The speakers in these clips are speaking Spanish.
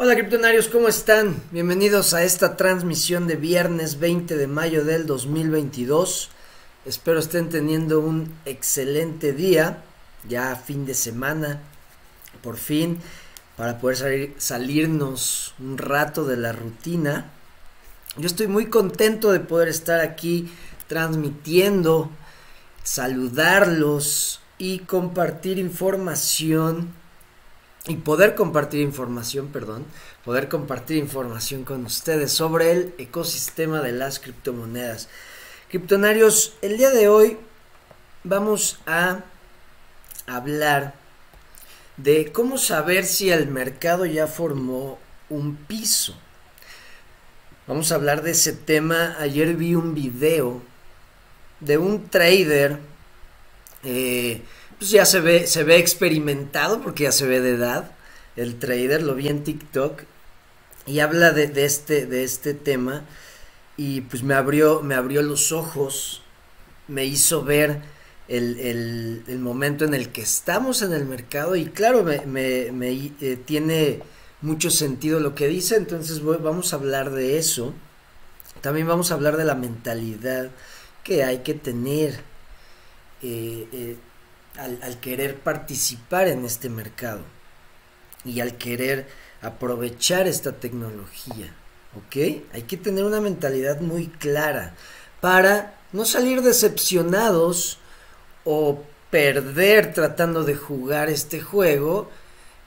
Hola criptonarios, ¿cómo están? Bienvenidos a esta transmisión de viernes 20 de mayo del 2022. Espero estén teniendo un excelente día, ya fin de semana, por fin, para poder salir, salirnos un rato de la rutina. Yo estoy muy contento de poder estar aquí transmitiendo, saludarlos y compartir información y poder compartir información, perdón, poder compartir información con ustedes sobre el ecosistema de las criptomonedas. Criptonarios, el día de hoy vamos a hablar de cómo saber si el mercado ya formó un piso. Vamos a hablar de ese tema. Ayer vi un video de un trader eh, pues ya se ve, se ve experimentado porque ya se ve de edad. El trader lo vi en TikTok y habla de, este, de este tema y pues me abrió, me abrió los ojos, me hizo ver el, momento en el que estamos en el mercado y claro, me, me, eh, tiene mucho sentido lo que dice, entonces vamos a hablar de eso. También vamos a hablar de la mentalidad que hay que tener. Eh, eh, al, querer participar en este mercado y al querer aprovechar esta tecnología. ¿Ok? Hay que tener una mentalidad muy clara para no salir decepcionados o perder tratando de jugar este juego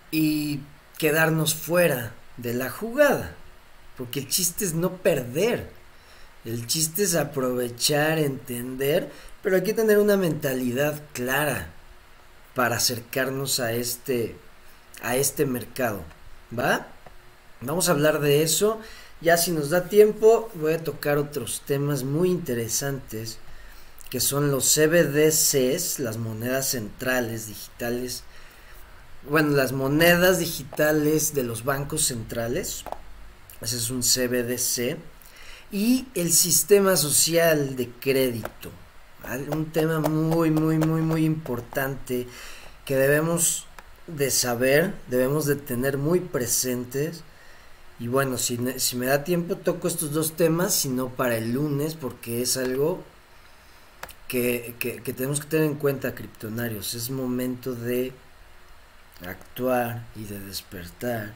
y quedarnos fuera de la jugada. Porque el chiste es no perder. El chiste es aprovechar, entender, pero hay que tener una mentalidad clara para acercarnos a este, a este mercado. ¿Va? Vamos a hablar de eso. Ya si nos da tiempo, voy a tocar otros temas muy interesantes que son los CBDCs, las monedas centrales digitales. Bueno, las monedas digitales de los bancos centrales. Ese es un CBDC. Y el sistema social de crédito un tema muy, muy, muy, muy importante que debemos de saber, debemos de tener muy presentes. Y bueno, si, me da tiempo toco estos dos temas, sino para el lunes, porque es algo que, que, que tenemos que tener en cuenta, criptonarios. Es momento de actuar y de despertar.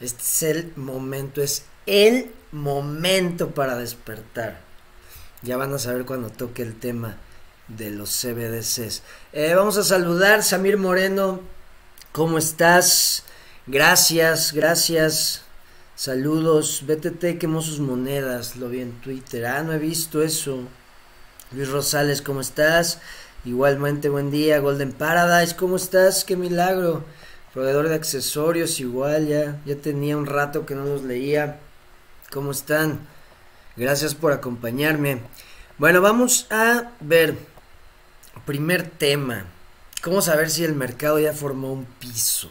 Este es el momento, es el momento para despertar. Ya van a saber cuando toque el tema de los CBDCs. Eh, vamos a saludar, Samir Moreno. ¿Cómo estás? Gracias, gracias. Saludos. BTT quemó sus monedas. Lo vi en Twitter. Ah, no he visto eso. Luis Rosales, ¿cómo estás? Igualmente, buen día. Golden Paradise, ¿cómo estás? Qué milagro. Proveedor de accesorios, igual, ya, ya tenía un rato que no los leía. ¿Cómo están? Gracias por acompañarme. Bueno, vamos a ver. Primer tema. ¿Cómo saber si el mercado ya formó un piso?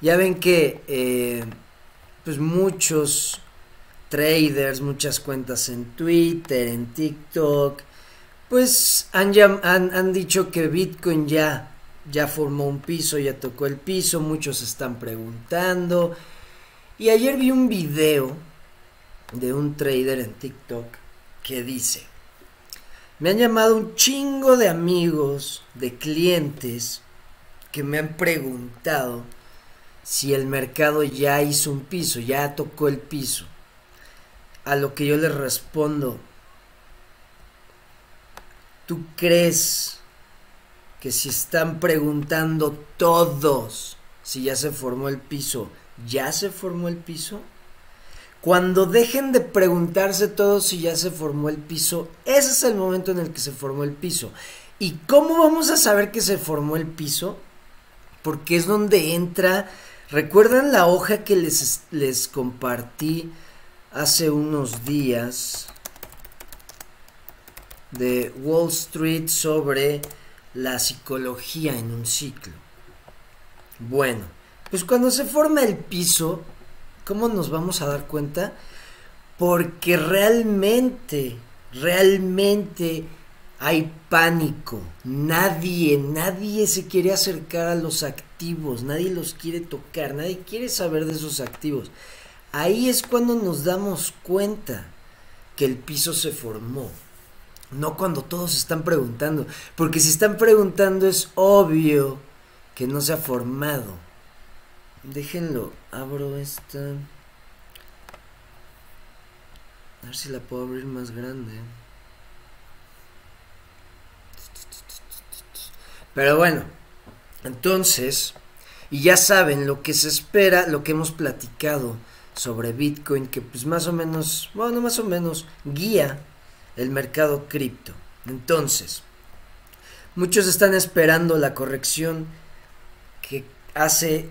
Ya ven que eh, pues muchos traders, muchas cuentas en Twitter, en TikTok, pues han, han, han dicho que Bitcoin ya, ya formó un piso, ya tocó el piso, muchos están preguntando. Y ayer vi un video de un trader en TikTok que dice, me han llamado un chingo de amigos, de clientes, que me han preguntado si el mercado ya hizo un piso, ya tocó el piso. A lo que yo les respondo, ¿tú crees que si están preguntando todos si ya se formó el piso, ya se formó el piso? Cuando dejen de preguntarse todos si ya se formó el piso, ese es el momento en el que se formó el piso. ¿Y cómo vamos a saber que se formó el piso? Porque es donde entra, ¿recuerdan la hoja que les, les compartí hace unos días de Wall Street sobre la psicología en un ciclo? Bueno, pues cuando se forma el piso, ¿Cómo nos vamos a dar cuenta? Porque realmente, realmente hay pánico, nadie, nadie se quiere acercar a los activos, nadie los quiere tocar, nadie quiere saber de esos activos. Ahí es cuando nos damos cuenta que el piso se formó. No cuando todos están preguntando, porque si están preguntando es obvio que no se ha formado. Déjenlo, abro esta. A ver si la puedo abrir más grande. Pero bueno, entonces, y ya saben lo que se espera, lo que hemos platicado sobre Bitcoin, que pues más o menos, bueno, más o menos guía el mercado cripto. Entonces, muchos están esperando la corrección que hace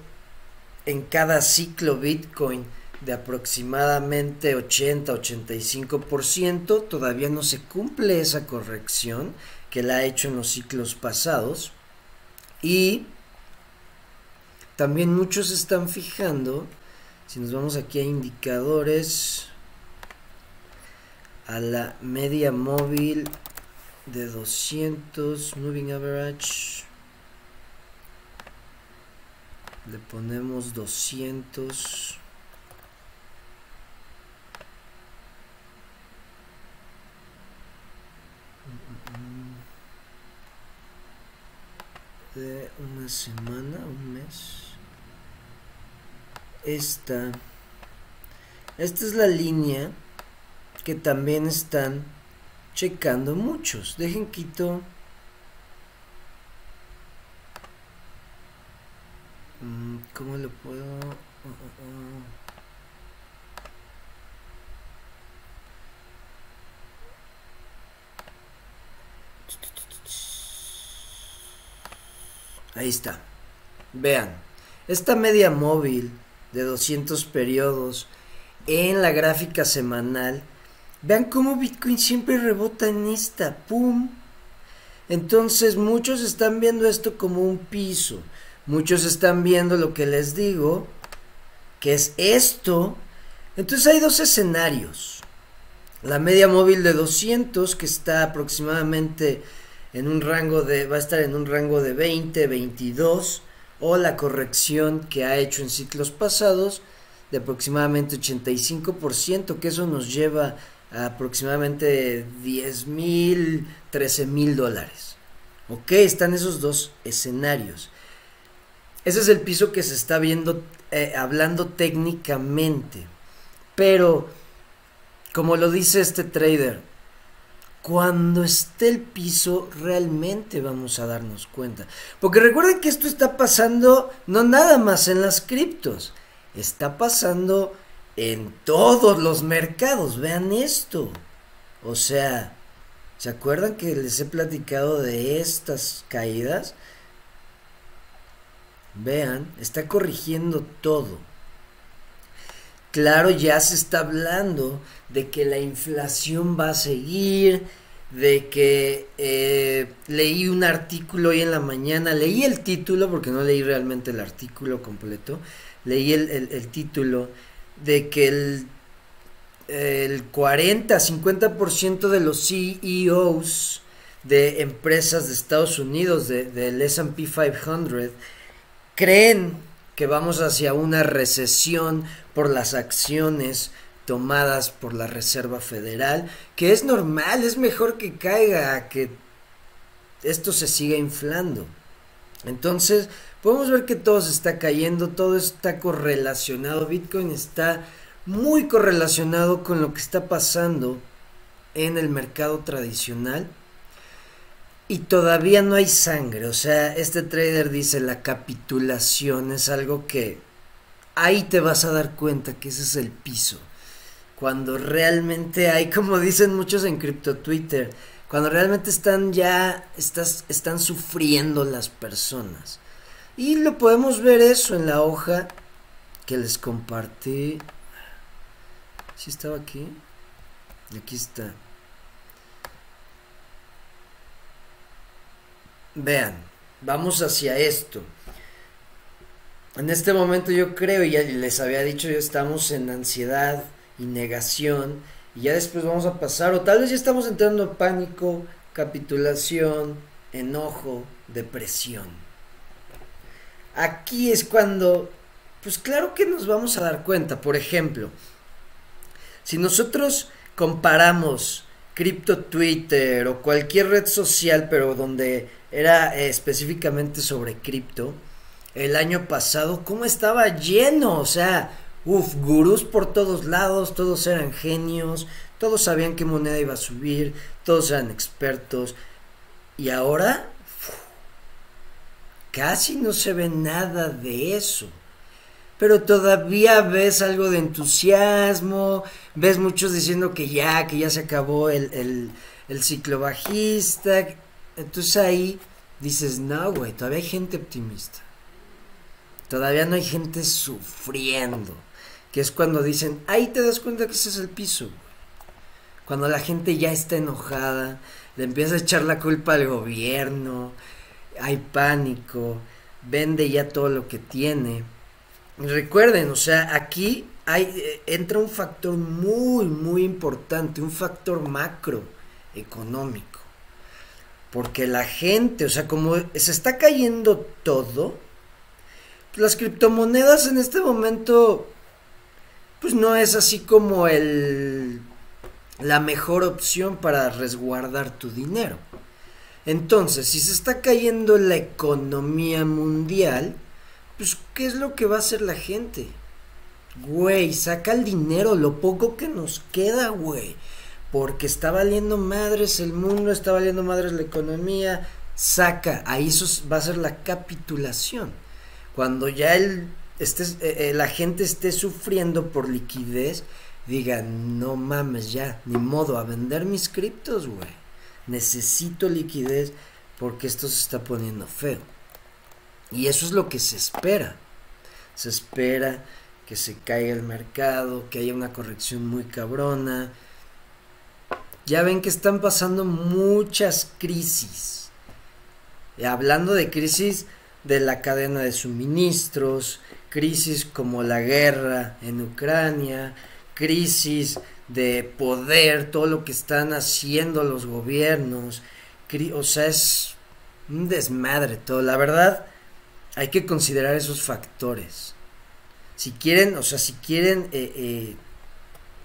en cada ciclo Bitcoin de aproximadamente 80-85%. Todavía no se cumple esa corrección que la ha hecho en los ciclos pasados. Y también muchos están fijando, si nos vamos aquí a indicadores, a la media móvil de 200 moving average le ponemos 200 de una semana, un mes. Esta, esta es la línea que también están checando muchos. Dejen quito. ¿Cómo lo puedo? Oh, oh, oh. Ahí está. Vean, esta media móvil de 200 periodos en la gráfica semanal, vean cómo Bitcoin siempre rebota en esta, ¡pum! Entonces muchos están viendo esto como un piso, muchos están viendo lo que les digo, que es esto. Entonces hay dos escenarios. La media móvil de 200 que está aproximadamente en un rango de, va a estar en un rango de 20, 22, o la corrección que ha hecho en ciclos pasados de aproximadamente 85%, que eso nos lleva a aproximadamente 10 mil, 13 mil dólares. Ok, están esos dos escenarios. Ese es el piso que se está viendo, eh, hablando técnicamente. Pero, como lo dice este trader, cuando esté el piso realmente vamos a darnos cuenta. Porque recuerden que esto está pasando no nada más en las criptos, está pasando en todos los mercados. Vean esto. O sea, ¿se acuerdan que les he platicado de estas caídas? Vean, está corrigiendo todo. Claro, ya se está hablando de que la inflación va a seguir, de que eh, leí un artículo hoy en la mañana, leí el título, porque no leí realmente el artículo completo, leí el, título de que el, el 40-50% de los CEOs de empresas de Estados Unidos, del SP 500, creen que vamos hacia una recesión por las acciones tomadas por la Reserva Federal, que es normal, es mejor que caiga, que esto se siga inflando. Entonces, podemos ver que todo se está cayendo, todo está correlacionado, Bitcoin está muy correlacionado con lo que está pasando en el mercado tradicional y todavía no hay sangre. O sea, este trader dice la capitulación es algo que ahí te vas a dar cuenta que ese es el piso. Cuando realmente hay, como dicen muchos en Crypto Twitter, cuando realmente están ya, estás, están sufriendo las personas. Y lo podemos ver eso en la hoja que les compartí. ¿Sí estaba aquí? Aquí está. Vean, vamos hacia esto. En este momento yo creo, y ya les había dicho, ya estamos en ansiedad y negación, y ya después vamos a pasar, o tal vez ya estamos entrando en pánico, capitulación, enojo, depresión. Aquí es cuando, pues claro que nos vamos a dar cuenta. Por ejemplo, si nosotros comparamos Crypto Twitter o cualquier red social, pero donde era eh, específicamente sobre cripto, el año pasado, ¿cómo estaba lleno? O sea, uff, gurús por todos lados, todos eran genios, todos sabían qué moneda iba a subir, todos eran expertos. Y ahora, casi no se ve nada de eso. Pero todavía ves algo de entusiasmo, ves muchos diciendo que ya, que ya se acabó el, el ciclo bajista. Entonces ahí dices, no, güey, todavía hay gente optimista. Todavía no hay gente sufriendo. Que es cuando dicen, ahí te das cuenta que ese es el piso. Cuando la gente ya está enojada, le empieza a echar la culpa al gobierno, hay pánico, vende ya todo lo que tiene. recuerden, o sea, aquí eh, entra un factor muy, muy importante, un factor macroeconómico. Porque la gente, o sea, como se está cayendo todo, las criptomonedas en este momento, pues no es así como el la mejor opción para resguardar tu dinero. Entonces, si se está cayendo la economía mundial, pues ¿qué es lo que va a hacer la gente? Güey, saca el dinero, lo poco que nos queda, güey. Porque está valiendo madres el mundo, está valiendo madres la economía. Saca, ahí eso va a ser la capitulación. Cuando ya el, eh, la gente esté sufriendo por liquidez, diga, no mames ya, ni modo, a vender mis criptos, güey. Necesito liquidez porque esto se está poniendo feo. Y eso es lo que se espera. Se espera que se caiga el mercado, que haya una corrección muy cabrona. Ya ven que están pasando muchas crisis. Y hablando de crisis, de la cadena de suministros, crisis como la guerra en Ucrania, crisis de poder, todo lo que están haciendo los gobiernos, o sea, es un desmadre todo. La verdad, hay que considerar esos factores. Si quieren, o sea, si quieren eh, eh,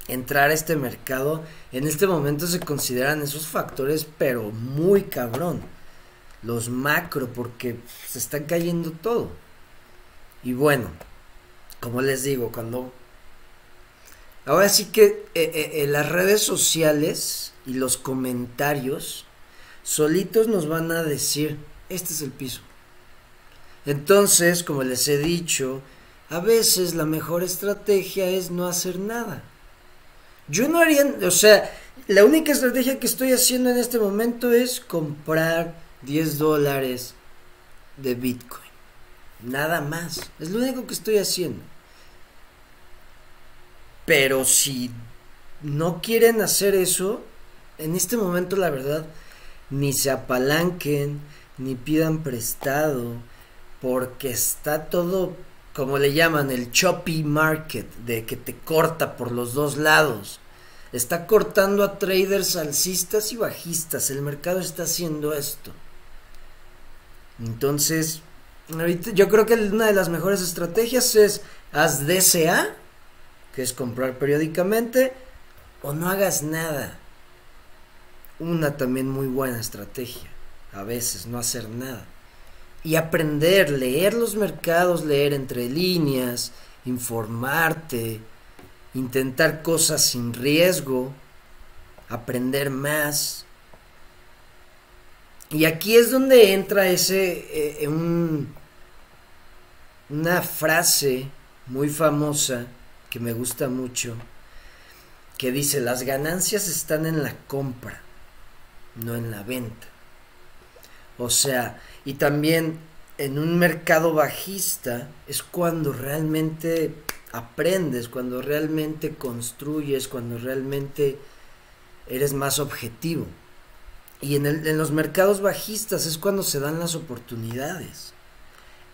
entrar a este mercado, en este momento se consideran esos factores, pero muy cabrón los macro, porque se están cayendo todo. Y bueno, como les digo, cuando... Ahora sí que eh, eh, en las redes sociales y los comentarios solitos nos van a decir, este es el piso. Entonces, como les he dicho, a veces la mejor estrategia es no hacer nada. Yo no haría, o sea, la única estrategia que estoy haciendo en este momento es comprar 10 dólares de Bitcoin. Nada más. Es lo único que estoy haciendo. Pero si no quieren hacer eso, en este momento la verdad, ni se apalanquen, ni pidan prestado, porque está todo, como le llaman, el choppy market, de que te corta por los dos lados. Está cortando a traders alcistas y bajistas. El mercado está haciendo esto. Entonces, ahorita yo creo que una de las mejores estrategias es haz DCA, que es comprar periódicamente, o no hagas nada. Una también muy buena estrategia, a veces no hacer nada. Y aprender, leer los mercados, leer entre líneas, informarte, intentar cosas sin riesgo, aprender más, y aquí es donde entra ese, eh, una frase muy famosa que me gusta mucho, que dice, las ganancias están en la compra, no en la venta. O sea, y también en un mercado bajista es cuando realmente aprendes, cuando realmente construyes, cuando realmente eres más objetivo. Y en, los mercados bajistas es cuando se dan las oportunidades.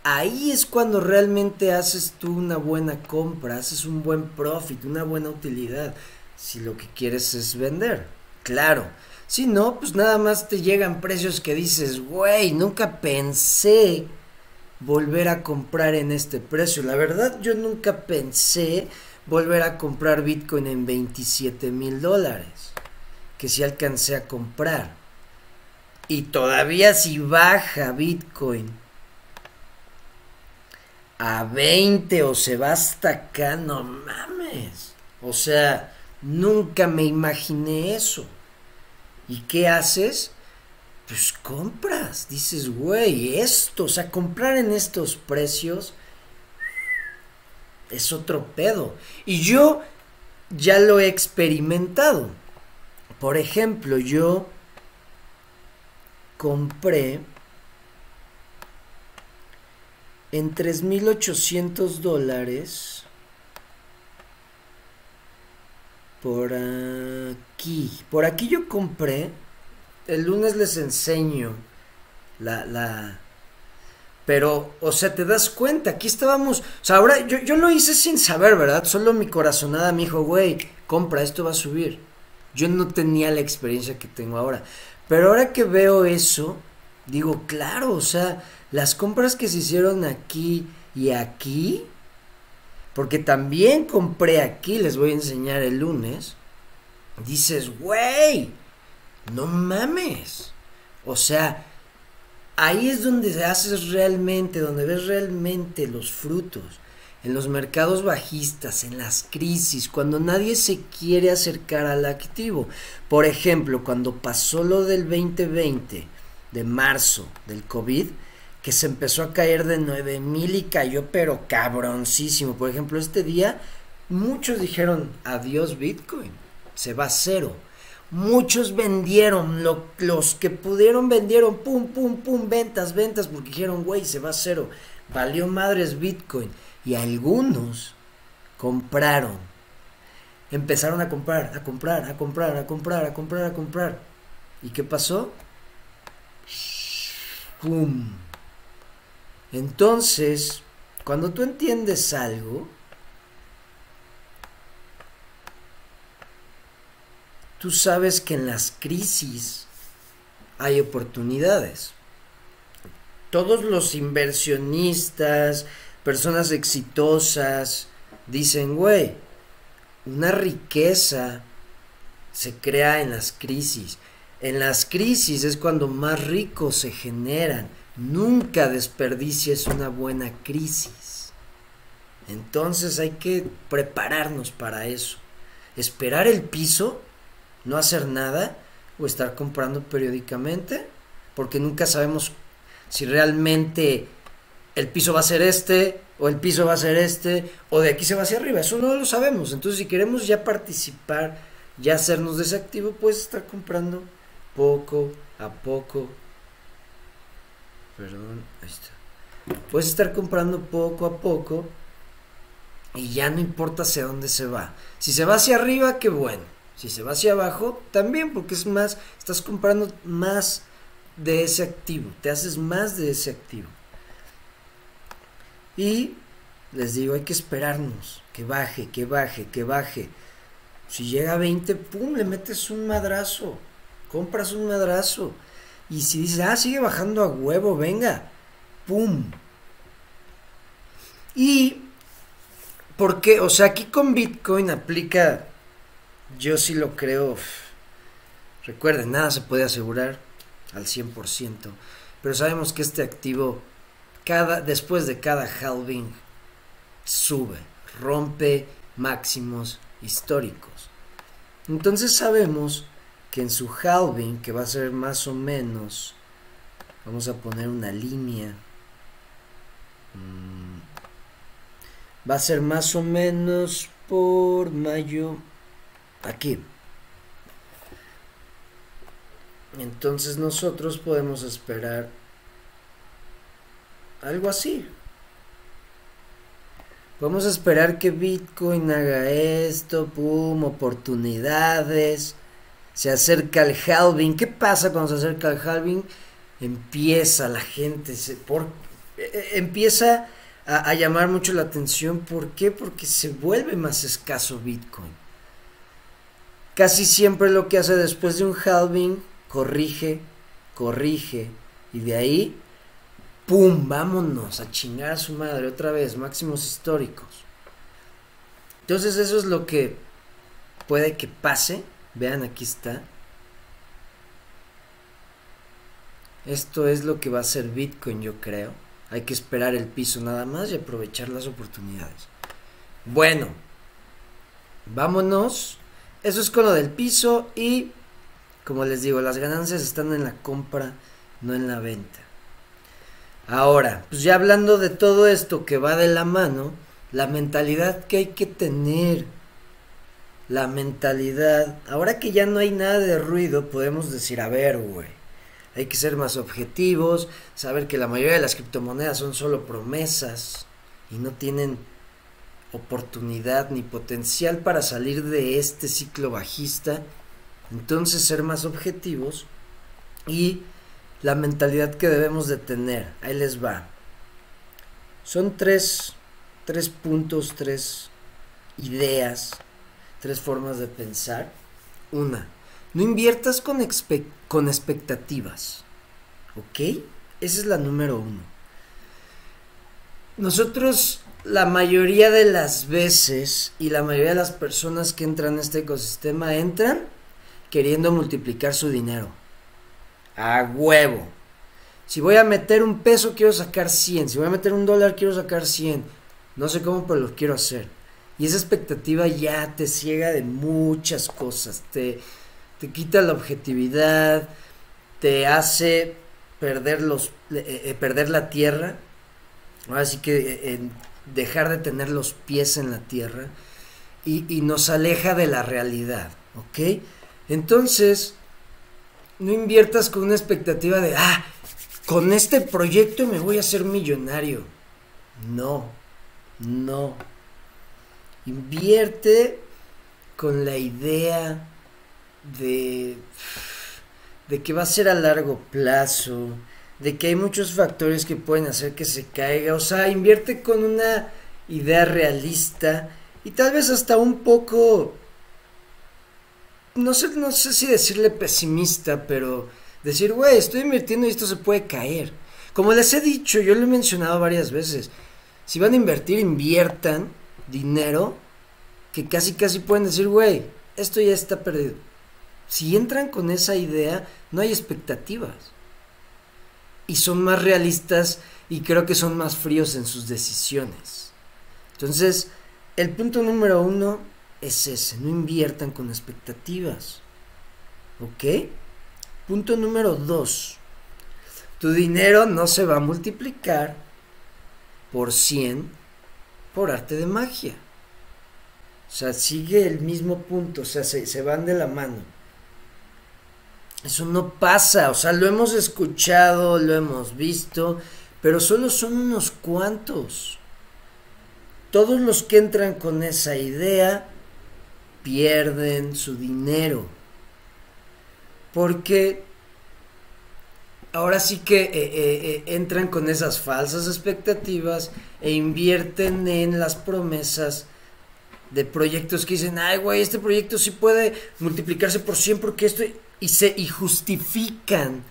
Ahí es cuando realmente haces tú una buena compra, haces un buen profit, una buena utilidad, si lo que quieres es vender. Claro. Si no, pues nada más te llegan precios que dices, güey, nunca pensé volver a comprar en este precio. La verdad, yo nunca pensé volver a comprar Bitcoin en 27 mil dólares. Que si alcancé a comprar. Y todavía si baja Bitcoin a 20 o se va hasta acá, no mames. O sea, nunca me imaginé eso. ¿Y qué haces? Pues compras. Dices, güey, esto, o sea, comprar en estos precios es otro pedo. Y yo ya lo he experimentado. Por ejemplo, yo compré en 3.800 dólares por aquí. Por aquí yo compré. El lunes les enseño la, la, pero, o sea, te das cuenta, aquí estábamos, o sea, ahora yo, yo lo hice sin saber, ¿verdad? Solo mi corazonada me dijo, güey, compra, esto va a subir. Yo no tenía la experiencia que tengo ahora. Pero ahora que veo eso, digo, claro, o sea, las compras que se hicieron aquí y aquí, porque también compré aquí, les voy a enseñar el lunes, dices, güey, no mames. O sea, ahí es donde haces realmente, donde ves realmente los frutos. En los mercados bajistas, en las crisis, cuando nadie se quiere acercar al activo. Por ejemplo, cuando pasó lo del 2020, de marzo, del COVID, que se empezó a caer de 9000 y cayó pero cabroncísimo. Por ejemplo, este día muchos dijeron adiós Bitcoin, se va a cero. Muchos vendieron, los que pudieron vendieron, pum, pum, pum, ventas, ventas, porque dijeron, güey, se va a cero. Valió madres Bitcoin. Y algunos compraron. Empezaron a comprar, a comprar, a comprar, a comprar, a comprar, a comprar. ¿Y qué pasó? ¡Pum! Entonces, cuando tú entiendes algo, tú sabes que en las crisis hay oportunidades. Todos los inversionistas, personas exitosas, dicen, güey, una riqueza se crea en las crisis. En las crisis es cuando más ricos se generan Nunca desperdicies una buena crisis. Entonces hay que prepararnos para eso. Esperar el piso, no hacer nada o estar comprando periódicamente, porque nunca sabemos si realmente el piso va a ser este o el piso va a ser este o de aquí se va hacia arriba. Eso no lo sabemos. Entonces si queremos ya participar, ya hacernos desactivo, puedes estar comprando poco a poco Perdón, ahí está. Puedes estar comprando poco a poco y ya no importa hacia dónde se va. Si se va hacia arriba, qué bueno. Si se va hacia abajo, también, porque es más, estás comprando más de ese activo, te haces más de ese activo. Y les digo, hay que esperarnos, que baje, que baje, que baje. Si llega a 20, pum, le metes un madrazo, compras un madrazo. Y si dices, ah, sigue bajando a huevo, venga, ¡pum! Y, ¿por qué? O sea, aquí con Bitcoin aplica, yo sí lo creo, recuerden, nada se puede asegurar al 100%, pero sabemos que este activo, cada, después de cada halving, sube, rompe máximos históricos. Entonces sabemos que en su halving, que va a ser más o menos, vamos a poner una línea, mm, va a ser más o menos por mayo, aquí. Entonces nosotros podemos esperar algo así. Podemos esperar que Bitcoin haga esto, pum, oportunidades se acerca el halving. ¿Qué pasa cuando se acerca el halving? Empieza la gente, se, por, e, e, empieza a, a, llamar mucho la atención. ¿Por qué? Porque se vuelve más escaso Bitcoin. casi siempre lo que hace después de un halving, corrige, corrige, y de ahí, ¡pum! Vámonos a chingar a su madre otra vez, máximos históricos. Entonces eso es lo que puede que pase. Vean, aquí está. Esto es lo que va a ser Bitcoin, yo creo. Hay que esperar el piso nada más y aprovechar las oportunidades. Bueno, vámonos. Eso es con lo del piso y, como les digo, las ganancias están en la compra, no en la venta. Ahora, pues ya hablando de todo esto que va de la mano, la mentalidad que hay que tener. La mentalidad. Ahora que ya no hay nada de ruido, podemos decir, a ver, güey hay que ser más objetivos, saber que la mayoría de las criptomonedas son solo promesas y no tienen oportunidad ni potencial para salir de este ciclo bajista. Entonces ser más objetivos y la mentalidad que debemos de tener. Ahí les va. Son tres, tres puntos, tres ideas, tres formas de pensar. Una, no inviertas con, con expectativas. ¿Ok? Esa es la número uno. Nosotros, la mayoría de las veces y la mayoría de las personas que entran a este ecosistema entran queriendo multiplicar su dinero. A huevo. Si voy a meter un peso, quiero sacar 100. Si voy a meter un dólar, quiero sacar 100. No sé cómo, pero lo quiero hacer. Y esa expectativa ya te ciega de muchas cosas. Te, te quita la objetividad, te hace perder, los, eh, eh, perder la tierra, ahora sí que eh, dejar de tener los pies en la tierra y, y nos aleja de la realidad, ¿ok? Entonces, no inviertas con una expectativa de, ah, con este proyecto me voy a hacer millonario. No, no. Invierte con la idea de, de que va a ser a largo plazo, de que hay muchos factores que pueden hacer que se caiga, o sea, invierte con una idea realista y tal vez hasta un poco, no sé, no sé si decirle pesimista, pero decir, güey, estoy invirtiendo y esto se puede caer. Como les he dicho, yo lo he mencionado varias veces, si van a invertir, inviertan dinero que casi casi pueden decir, güey, esto ya está perdido. Si entran con esa idea, no hay expectativas. Y son más realistas y creo que son más fríos en sus decisiones. Entonces, el punto número uno es ese, no inviertan con expectativas. ¿Ok? Punto número dos, tu dinero no se va a multiplicar por 100 por arte de magia. O sea, sigue el mismo punto, o sea, se, se van de la mano. Eso no pasa, o sea, lo hemos escuchado, lo hemos visto, pero solo son unos cuantos. Todos los que entran con esa idea pierden su dinero. Porque ahora sí que eh, eh, eh, entran con esas falsas expectativas e invierten en las promesas de proyectos que dicen, ay, güey, este proyecto sí puede multiplicarse por 100 porque esto y, se, y justifican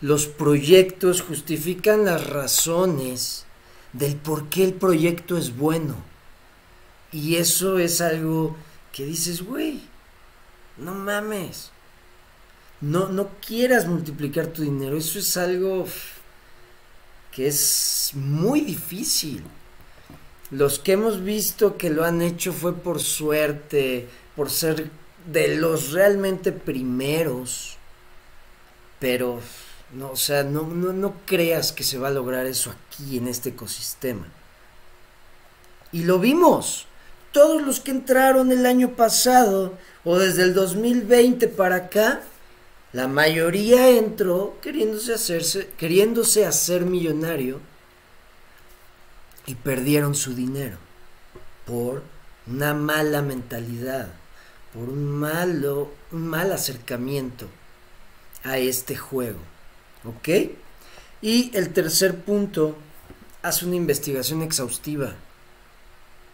los proyectos, justifican las razones del por qué el proyecto es bueno. Y eso es algo que dices, güey, no mames. No, no quieras multiplicar tu dinero. Eso es algo que es muy difícil. Los que hemos visto que lo han hecho fue por suerte, por ser de los realmente primeros, pero no, o sea, no, no, no creas que se va a lograr eso aquí en este ecosistema. Y lo vimos. Todos los que entraron el año pasado o desde el 2020 para acá, la mayoría entró queriéndose hacerse, queriéndose hacer millonario y perdieron su dinero por una mala mentalidad por un malo, un mal acercamiento a este juego. ¿Ok? Y el tercer punto, haz una investigación exhaustiva.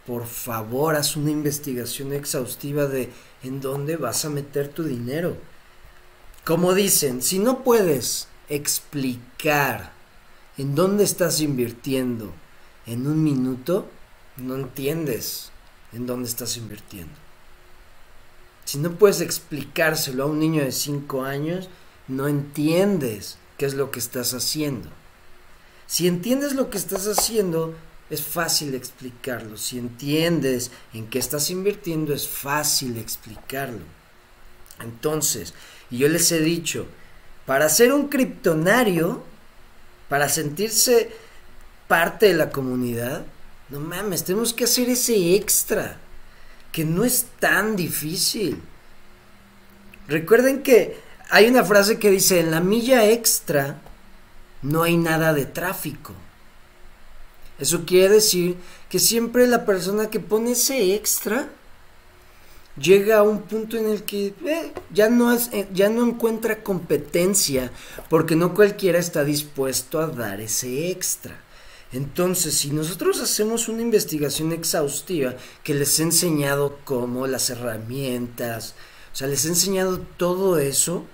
por favor, haz una investigación exhaustiva de en dónde vas a meter tu dinero. Como dicen, si no puedes explicar en dónde estás invirtiendo en un minuto, no entiendes en dónde estás invirtiendo. Si no puedes explicárselo a un niño de 5 años, no entiendes qué es lo que estás haciendo. Si entiendes lo que estás haciendo, es fácil explicarlo. Si entiendes en qué estás invirtiendo, es fácil explicarlo. Entonces, y yo les he dicho, para ser un criptonario, para sentirse parte de la comunidad, no mames, tenemos que hacer ese extra, que no es tan difícil. Recuerden que hay una frase que dice, en la milla extra no hay nada de tráfico. Eso quiere decir que siempre la persona que pone ese extra llega a un punto en el que eh, ya, no eh, ya no encuentra competencia porque no cualquiera está dispuesto a dar ese extra. Entonces, si nosotros hacemos una investigación exhaustiva que les he enseñado cómo, las herramientas, o sea, les he enseñado todo eso,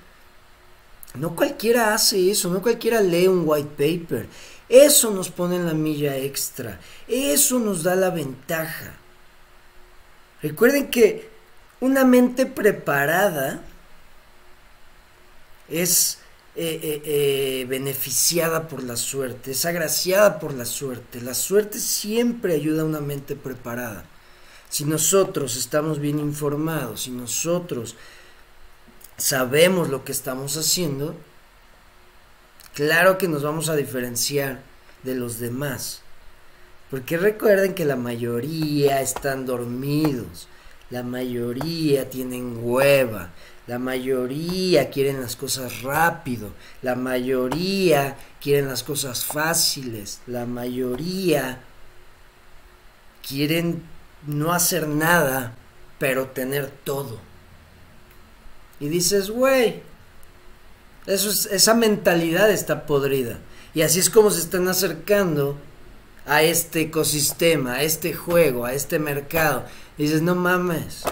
no cualquiera hace eso, no cualquiera lee un white paper. Eso nos pone en la milla extra, eso nos da la ventaja. Recuerden que una mente preparada es eh, eh, eh, beneficiada por la suerte, es agraciada por la suerte. La suerte siempre ayuda a una mente preparada. Si nosotros estamos bien informados, si nosotros sabemos lo que estamos haciendo, claro que nos vamos a diferenciar de los demás. Porque recuerden que la mayoría están dormidos, la mayoría tienen hueva, la mayoría quieren las cosas rápido, la mayoría quieren las cosas fáciles, la mayoría quieren no hacer nada, pero tener todo. Y dices, güey, eso esa mentalidad está podrida. Y así es como se están acercando a este ecosistema, a este juego, a este mercado. Dices, no mames,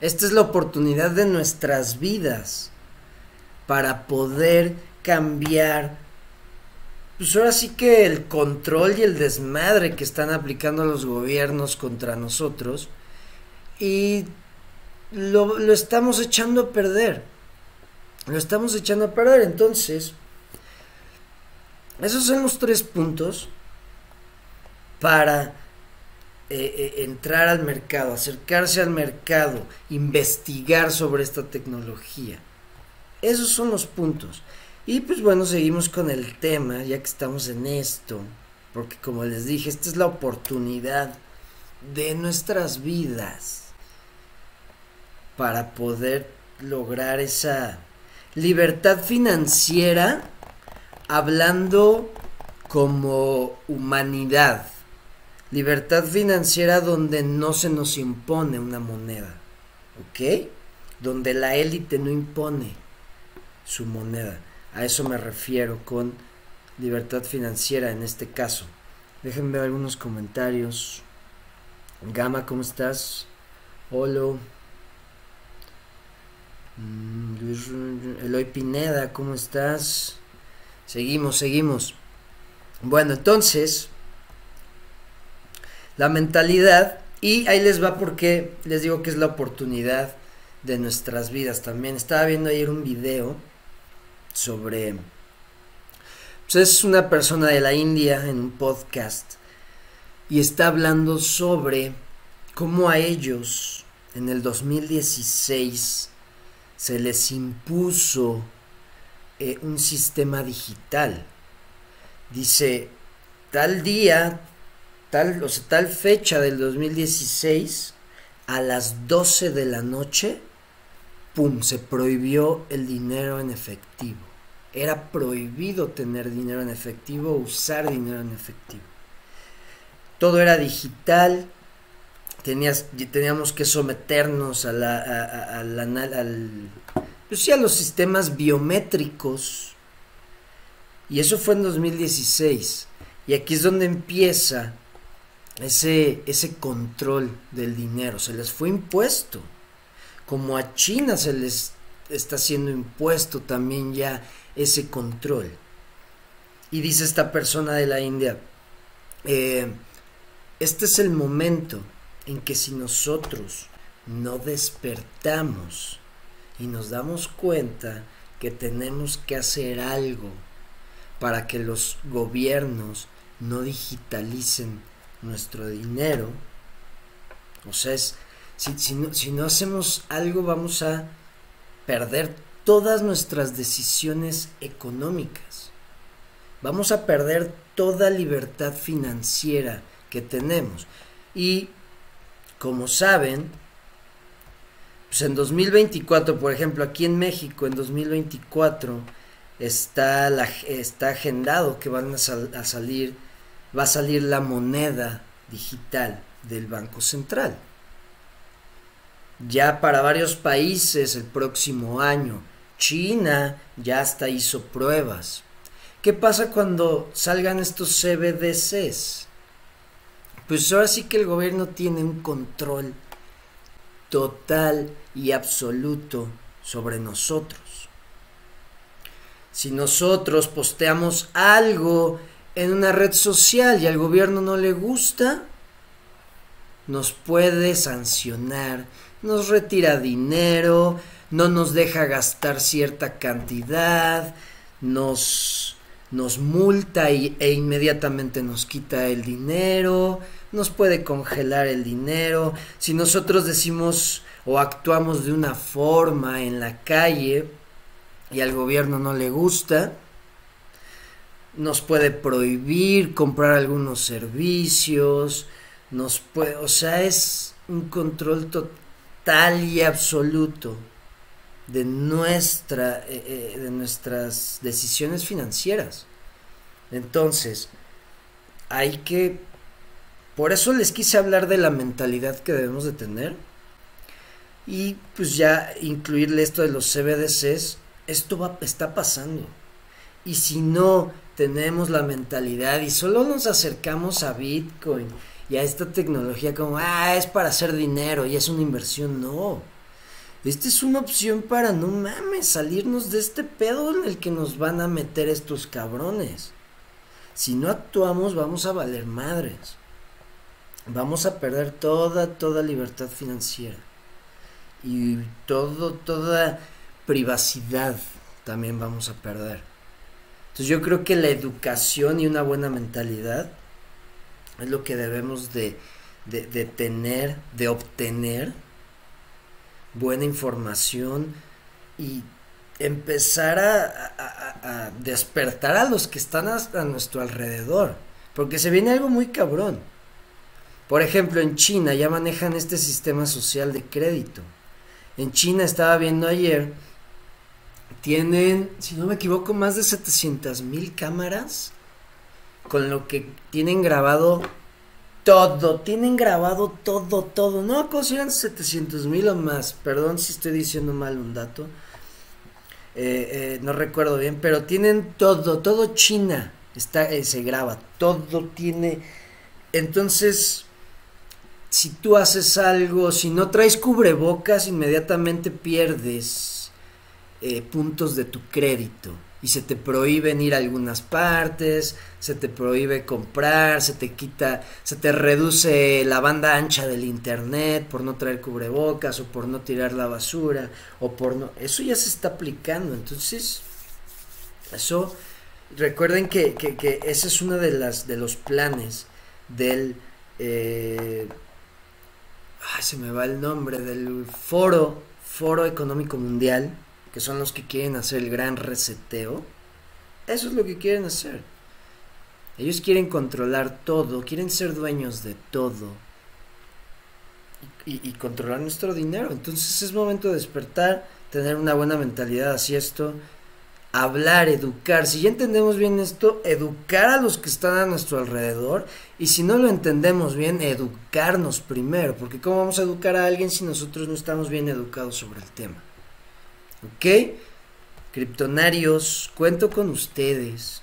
esta es la oportunidad de nuestras vidas para poder cambiar. Pues ahora sí que el control y el desmadre que están aplicando los gobiernos contra nosotros y lo, lo estamos echando a perder. Lo estamos echando a perder. Entonces, esos son los tres puntos para eh, eh, entrar al mercado, acercarse al mercado, investigar sobre esta tecnología. Esos son los puntos. Y pues bueno, seguimos con el tema, ya que estamos en esto, porque como les dije, esta es la oportunidad de nuestras vidas para poder lograr esa libertad financiera hablando como humanidad Libertad financiera donde no se nos impone una moneda, ¿ok? Donde la élite no impone su moneda. A eso me refiero con libertad financiera en este caso. Déjenme ver algunos comentarios. Gama, ¿cómo estás? Holo. Mm, Eloy Pineda, ¿cómo estás? Seguimos, seguimos. Bueno, entonces, la mentalidad y ahí les va porque les digo que es la oportunidad de nuestras vidas también. Estaba viendo ayer un video sobre... Pues es una persona de la India en un podcast y está hablando sobre cómo a ellos en el 2016 se les impuso eh, un sistema digital. Dice, tal día tal, tal fecha del 2016, a las 12 de la noche, ¡pum!, se prohibió el dinero en efectivo. Era prohibido tener dinero en efectivo, usar dinero en efectivo. Todo era digital, tenías, teníamos que someternos a la, al, pues sí, a los sistemas biométricos. Y eso fue en 2016. Y aquí es donde empieza ese, ese control del dinero, se les fue impuesto. Como a China se les está siendo impuesto también ya ese control. Y dice esta persona de la India, eh, este es el momento en que si nosotros no despertamos y nos damos cuenta que tenemos que hacer algo para que los gobiernos no digitalicen nuestro dinero, o sea, si, no, si no hacemos algo vamos a perder todas nuestras decisiones económicas. Vamos a perder toda libertad financiera que tenemos. Y como saben, pues en 2024, por ejemplo, aquí en México, en 2024, está, está agendado que van a salir, va a salir la moneda digital del Banco Central. Ya para varios países el próximo año, China ya hasta hizo pruebas. ¿Qué pasa cuando salgan estos CBDCs? Pues ahora sí que el gobierno tiene un control total y absoluto sobre nosotros. Si nosotros posteamos algo en una red social y al gobierno no le gusta, nos puede sancionar, nos retira dinero, no nos deja gastar cierta cantidad, nos, nos multa y, e inmediatamente nos quita el dinero, nos puede congelar el dinero. Si nosotros decimos o actuamos de una forma en la calle y al gobierno no le gusta, nos puede prohibir comprar algunos servicios, nos puede, o sea, es un control total y absoluto de nuestra eh, eh, de nuestras decisiones financieras. Entonces, hay que por eso les quise hablar de la mentalidad que debemos de tener y pues ya incluirle esto de los CBDCs, esto va, está pasando. Y si no tenemos la mentalidad y solo nos acercamos a Bitcoin y a esta tecnología como, ah, es para hacer dinero y es una inversión, no. Esta es una opción para, no mames, salirnos de este pedo en el que nos van a meter estos cabrones. Si no actuamos vamos a valer madres vamos a perder toda, toda libertad financiera. Y todo, toda privacidad también vamos a perder. Entonces yo creo que la educación y una buena mentalidad es lo que debemos de, de, tener, de obtener buena información y empezar a, a, despertar a los que están a nuestro alrededor. Porque se viene algo muy cabrón. Por ejemplo, en China ya manejan este sistema social de crédito. En China estaba viendo ayer, tienen, si no me equivoco, más de 700 mil cámaras, con lo que tienen grabado todo, tienen grabado todo, todo. No, si eran 700 mil o más, perdón si estoy diciendo mal un dato. Eh, eh, no recuerdo bien, pero tienen todo, todo China está, eh, se graba, todo tiene. Entonces, si tú haces algo, si no traes cubrebocas, inmediatamente pierdes eh, puntos de tu crédito. Y se te prohíben ir a algunas partes, se te prohíbe comprar, se te quita, se te reduce la banda ancha del internet por no traer cubrebocas o por no tirar la basura o por no, eso ya se está aplicando, entonces eso recuerden que, que, ese es uno de las de los planes del eh, se me va el nombre, del foro, foro económico mundial, que son los que quieren hacer el gran reseteo. Eso es lo que quieren hacer. Ellos quieren controlar todo, quieren ser dueños de todo. Y, controlar nuestro dinero. Entonces es momento de despertar, tener una buena mentalidad hacia esto hablar, educar. Si ya entendemos bien esto, educar a los que están a nuestro alrededor. Y si no lo entendemos bien, educarnos primero. Porque ¿cómo vamos a educar a alguien si nosotros no estamos bien educados sobre el tema? ¿Ok? Criptonarios, cuento con ustedes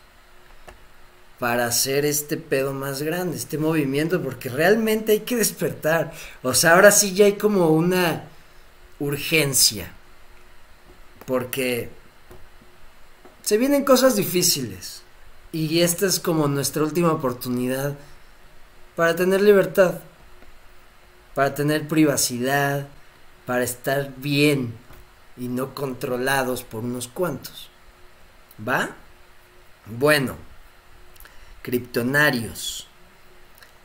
para hacer este pedo más grande, este movimiento, porque realmente hay que despertar. O sea, ahora sí ya hay como una urgencia, porque se vienen cosas difíciles y esta es como nuestra última oportunidad para tener libertad, para tener privacidad, para estar bien y no controlados por unos cuantos. ¿Va? Bueno, criptonarios.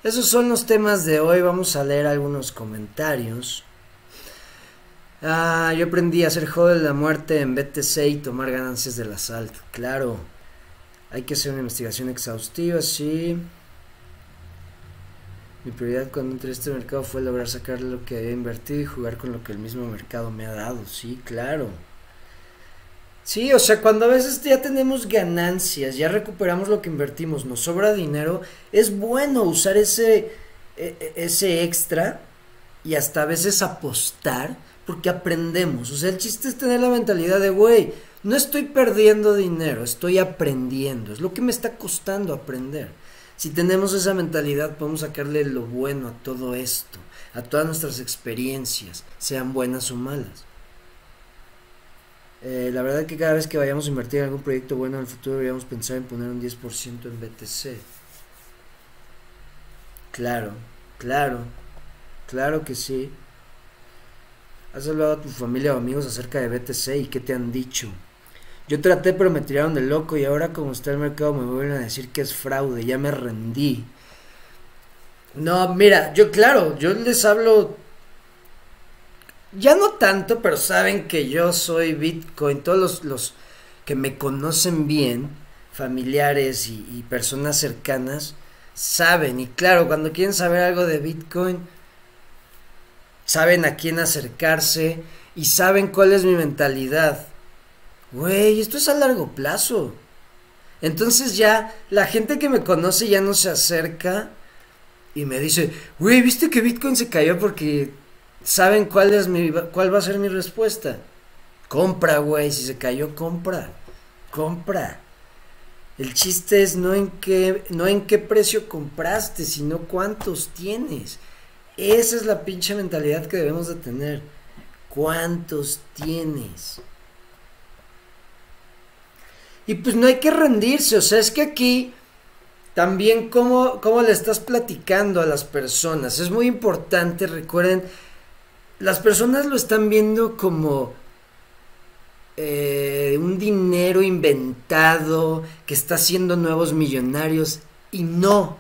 Esos son los temas de hoy. Vamos a leer algunos comentarios. Ah, yo aprendí a hacer juego de la muerte en BTC y tomar ganancias del asalto. Claro. Hay que hacer una investigación exhaustiva, sí. Mi prioridad cuando entré a este mercado fue lograr sacar lo que había invertido y jugar con lo que el mismo mercado me ha dado. Sí, claro. Sí, o sea, cuando a veces ya tenemos ganancias, ya recuperamos lo que invertimos, nos sobra dinero, es bueno usar ese, e, e, ese extra y hasta a veces apostar porque aprendemos. O sea, el chiste es tener la mentalidad de, güey, no estoy perdiendo dinero, estoy aprendiendo. Es lo que me está costando aprender. Si tenemos esa mentalidad, podemos sacarle lo bueno a todo esto, a todas nuestras experiencias, sean buenas o malas. Eh, la verdad que cada vez que vayamos a invertir en algún proyecto bueno en el futuro deberíamos pensar en poner un 10% en BTC. Claro, claro, claro que sí. ¿Has hablado a tu familia o amigos acerca de BTC y qué te han dicho? Yo traté pero me tiraron de loco y ahora como está el mercado me vuelven a decir que es fraude, ya me rendí. No, mira, yo claro, yo les hablo ya no tanto, pero saben que yo soy Bitcoin. Todos los, que me conocen bien, familiares y, personas cercanas, saben. Y claro, cuando quieren saber algo de Bitcoin, saben a quién acercarse y saben cuál es mi mentalidad. Güey, esto es a largo plazo. Entonces ya la gente que me conoce ya no se acerca y me dice, güey, ¿viste que Bitcoin se cayó porque ¿Saben cuál, es mi, cuál va a ser mi respuesta? Compra, güey. Si se cayó, compra. Compra. El chiste es no en qué, no en qué precio compraste, sino cuántos tienes. Esa es la pinche mentalidad que debemos de tener. ¿Cuántos tienes? Y pues no hay que rendirse, o sea, es que aquí también cómo, cómo le estás platicando a las personas. Es muy importante, recuerden, las personas lo están viendo como eh, un dinero inventado que está haciendo nuevos millonarios y no.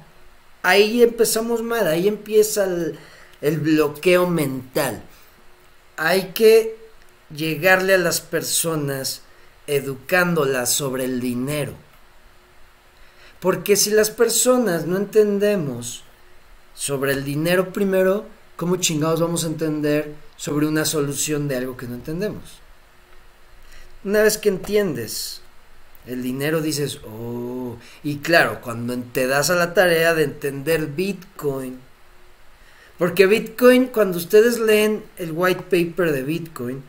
Ahí empezamos mal, ahí empieza el, el bloqueo mental. Hay que llegarle a las personas educándolas sobre el dinero. Porque si las personas no entendemos sobre el dinero primero, ¿cómo chingados vamos a entender sobre una solución de algo que no entendemos? Una vez que entiendes el dinero dices, oh, y claro, cuando te das a la tarea de entender Bitcoin, porque Bitcoin, cuando ustedes leen el white paper de Bitcoin,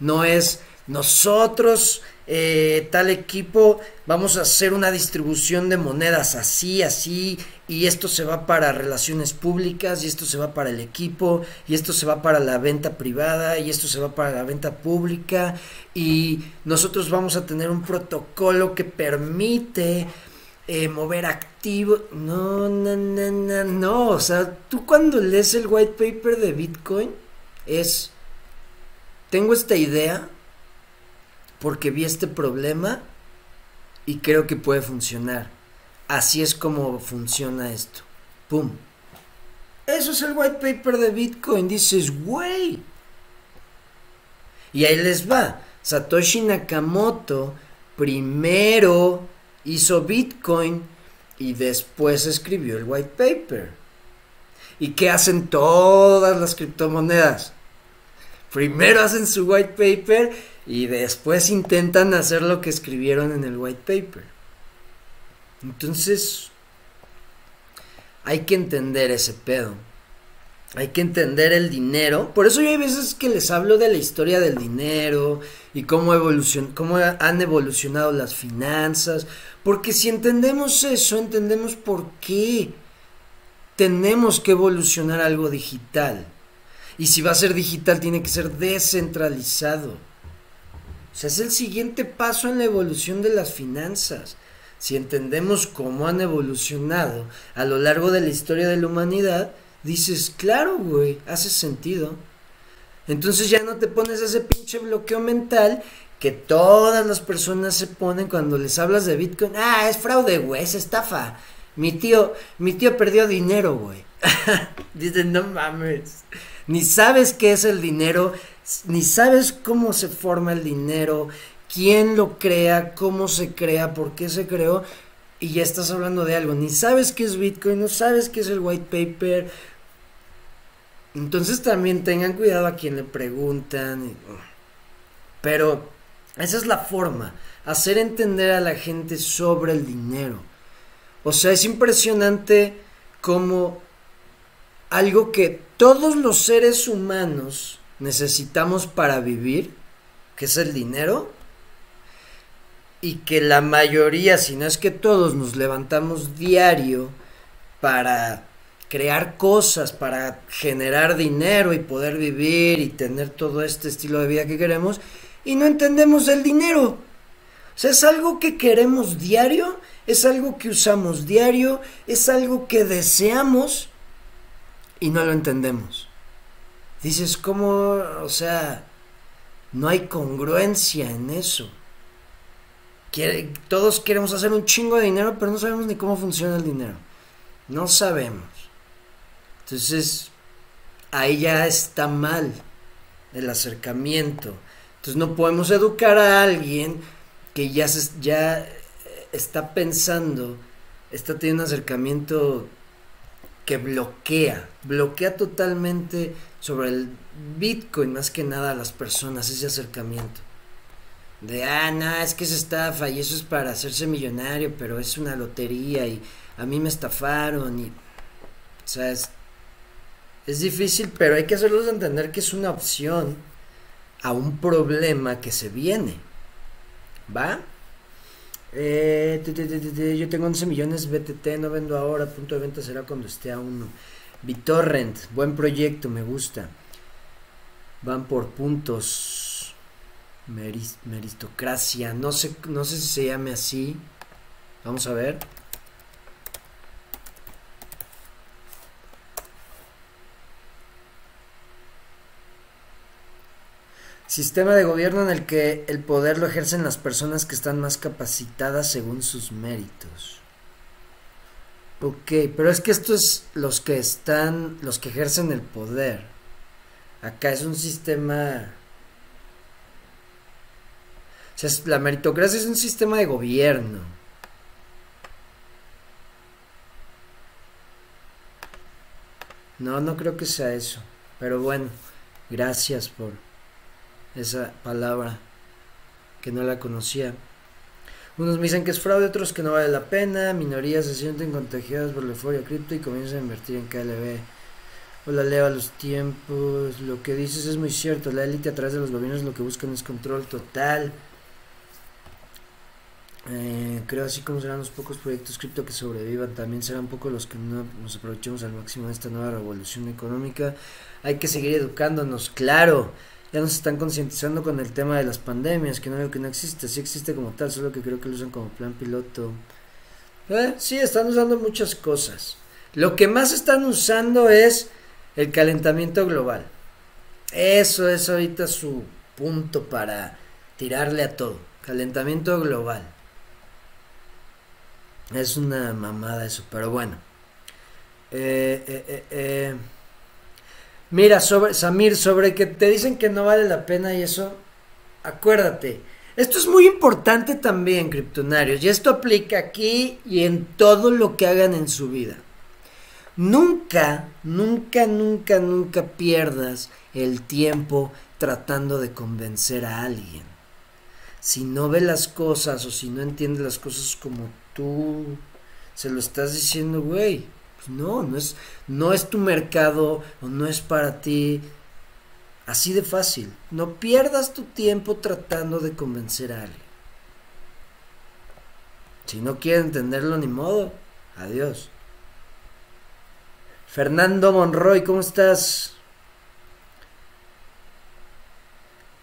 no es nosotros eh, tal equipo, vamos a hacer una distribución de monedas así, así, y esto se va para relaciones públicas, y esto se va para el equipo, y esto se va para la venta privada, y esto se va para la venta pública, y nosotros vamos a tener un protocolo que permite eh, mover activo. No, no, no, no, no, o sea, tú cuando lees el white paper de Bitcoin es, tengo esta idea, porque vi este problema y creo que puede funcionar. Así es como funciona esto. ¡Pum! Eso es el white paper de Bitcoin. Dices, güey. Y ahí les va. Satoshi Nakamoto primero hizo Bitcoin y después escribió el white paper. ¿Y qué hacen todas las criptomonedas? Primero hacen su white paper y después intentan hacer lo que escribieron en el white paper. Entonces, hay que entender ese pedo. Hay que entender el dinero. Por eso yo hay veces que les hablo de la historia del dinero y cómo, evolucion cómo han evolucionado las finanzas. Porque si entendemos eso, entendemos por qué tenemos que evolucionar algo digital. Y si va a ser digital, tiene que ser descentralizado. O sea, es el siguiente paso en la evolución de las finanzas. Si entendemos cómo han evolucionado a lo largo de la historia de la humanidad, dices, claro, güey, hace sentido. Entonces ya no te pones ese pinche bloqueo mental que todas las personas se ponen cuando les hablas de Bitcoin. Ah, es fraude, güey, es estafa. Mi tío, mi tío perdió dinero, güey. Dicen, no mames. Ni sabes qué es el dinero, ni sabes cómo se forma el dinero, quién lo crea, cómo se crea, por qué se creó. Y ya estás hablando de algo. Ni sabes qué es Bitcoin, no sabes qué es el white paper, entonces también tengan cuidado a quien le preguntan. Pero esa es la forma, hacer entender a la gente sobre el dinero. O sea, es impresionante como algo que todos los seres humanos necesitamos para vivir, que es el dinero, y que la mayoría, si no es que todos, nos levantamos diario para crear cosas para generar dinero y poder vivir y tener todo este estilo de vida que queremos y no entendemos el dinero. O sea, es algo que queremos diario, es algo que usamos diario, es algo que deseamos y no lo entendemos. Dices, ¿cómo? O sea, no hay congruencia en eso. todos queremos hacer un chingo de dinero, pero no sabemos ni cómo funciona el dinero. No sabemos. Entonces, ahí ya está mal el acercamiento. Entonces no podemos educar a alguien que ya, se, ya está pensando, está teniendo un acercamiento que bloquea, bloquea totalmente sobre el Bitcoin, más que nada a las personas, ese acercamiento. De, ah, no, es que es estafa y eso es para hacerse millonario, pero es una lotería y a mí me estafaron y... O sea, es es difícil, pero hay que hacerlos entender que es una opción a un problema que se viene. ¿Va? Eh, yo tengo 11 millones BTT, no vendo ahora, punto de venta será cuando esté a uno. BitTorrent, buen proyecto, me gusta. Van por puntos. meristocracia, no sé, no sé si se llame así. Vamos a ver. Sistema de gobierno en el que el poder lo ejercen las personas que están más capacitadas según sus méritos. Ok, pero es que esto es los que están, los que ejercen el poder. Acá es un sistema... O sea, la meritocracia es un sistema de gobierno. No, no creo que sea eso. Pero bueno, gracias por esa palabra que no la conocía. Unos me dicen que es fraude, otros que no vale la pena. Minorías se sienten contagiadas por la euforia cripto y comienzan a invertir en KLB. Hola Leo, a los tiempos. Lo que dices es muy cierto. La élite a través de los gobiernos lo que buscan es control total. Eh, creo así como serán los pocos proyectos cripto que sobrevivan, también serán pocos los que no nos aprovechemos al máximo de esta nueva revolución económica. Hay que seguir educándonos, claro ya nos están concientizando con el tema de las pandemias, que no veo que no existe, sí existe como tal, solo que creo que lo usan como plan piloto. Eh, sí, están usando muchas cosas. Lo que más están usando es el calentamiento global. Eso es ahorita su punto para tirarle a todo. Calentamiento global. Es una mamada eso, pero bueno. eh, eh, eh. eh Mira, sobre, Samir, sobre que te dicen que no vale la pena y eso, acuérdate. Esto es muy importante también, criptonarios, y esto aplica aquí y en todo lo que hagan en su vida. Nunca, nunca, nunca, nunca pierdas el tiempo tratando de convencer a alguien. Si no ve las cosas o si no entiende las cosas como tú se lo estás diciendo, güey, no, no es, no es tu mercado o no es para ti. Así de fácil. No pierdas tu tiempo tratando de convencer a alguien. Si no quiere entenderlo, ni modo. Adiós. Fernando Monroy, ¿cómo estás?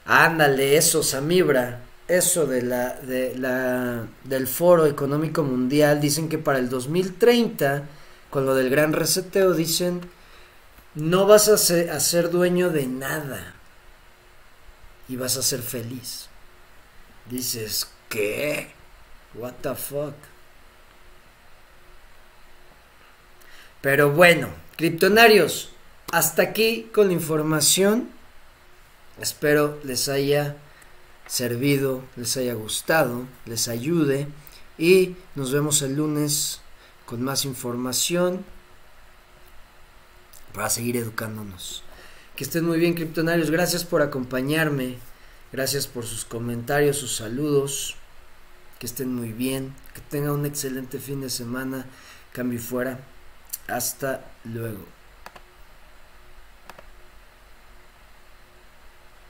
Ándale, eso, Samibra. Eso de la, de la, del Foro Económico Mundial. Dicen que para el 2030, con lo del gran reseteo, dicen, no vas a ser, a ser dueño de nada. Y vas a ser feliz. Dices, ¿qué? What the fuck. Pero bueno, criptonarios, hasta aquí con la información. Espero les haya servido, les haya gustado, les ayude y nos vemos el lunes con más información para seguir educándonos. Que estén muy bien, criptonarios. Gracias por acompañarme. Gracias por sus comentarios, sus saludos que estén muy bien, que tengan un excelente fin de semana, cambio fuera. Hasta luego.